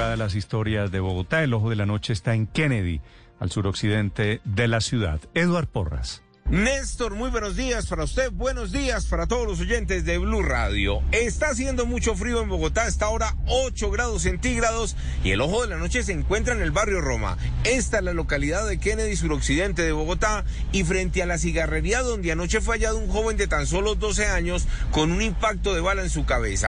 Madrugada las historias de Bogotá. El ojo de la noche está en Kennedy, al suroccidente de la ciudad. Eduard Porras. Néstor, muy buenos días para usted, buenos días para todos los oyentes de Blue Radio. Está haciendo mucho frío en Bogotá, está ahora 8 grados centígrados y el ojo de la noche se encuentra en el barrio Roma. Esta es la localidad de Kennedy, suroccidente de Bogotá, y frente a la cigarrería donde anoche fue hallado un joven de tan solo 12 años con un impacto de bala en su cabeza.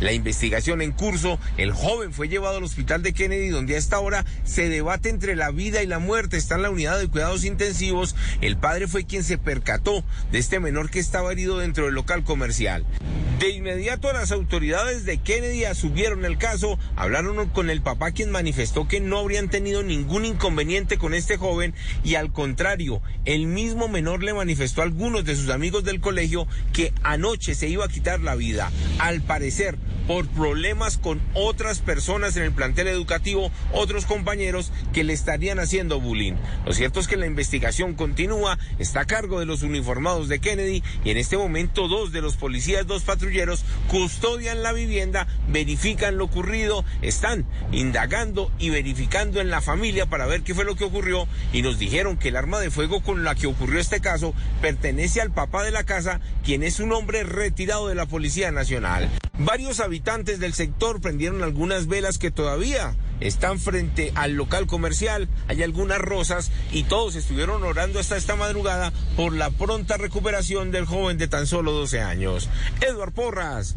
La investigación en curso, el joven fue llevado al hospital de Kennedy donde a esta hora se debate entre la vida y la muerte. Está en la unidad de cuidados intensivos. El padre fue quien se percató de este menor que estaba herido dentro del local comercial. De inmediato las autoridades de Kennedy asumieron el caso, hablaron con el papá quien manifestó que no habrían tenido ningún inconveniente con este joven y al contrario, el mismo menor le manifestó a algunos de sus amigos del colegio que anoche se iba a quitar la vida. Al parecer, por problemas con otras personas en el plantel educativo, otros compañeros que le estarían haciendo bullying. Lo cierto es que la investigación continúa, está a cargo de los uniformados de Kennedy y en este momento dos de los policías, dos patrulleros, custodian la vivienda, verifican lo ocurrido, están indagando y verificando en la familia para ver qué fue lo que ocurrió y nos dijeron que el arma de fuego con la que ocurrió este caso pertenece al papá de la casa, quien es un hombre retirado de la Policía Nacional. Varios habitantes del sector prendieron algunas velas que todavía están frente al local comercial, hay algunas rosas y todos estuvieron orando hasta esta madrugada por la pronta recuperación del joven de tan solo 12 años. Edward Porras,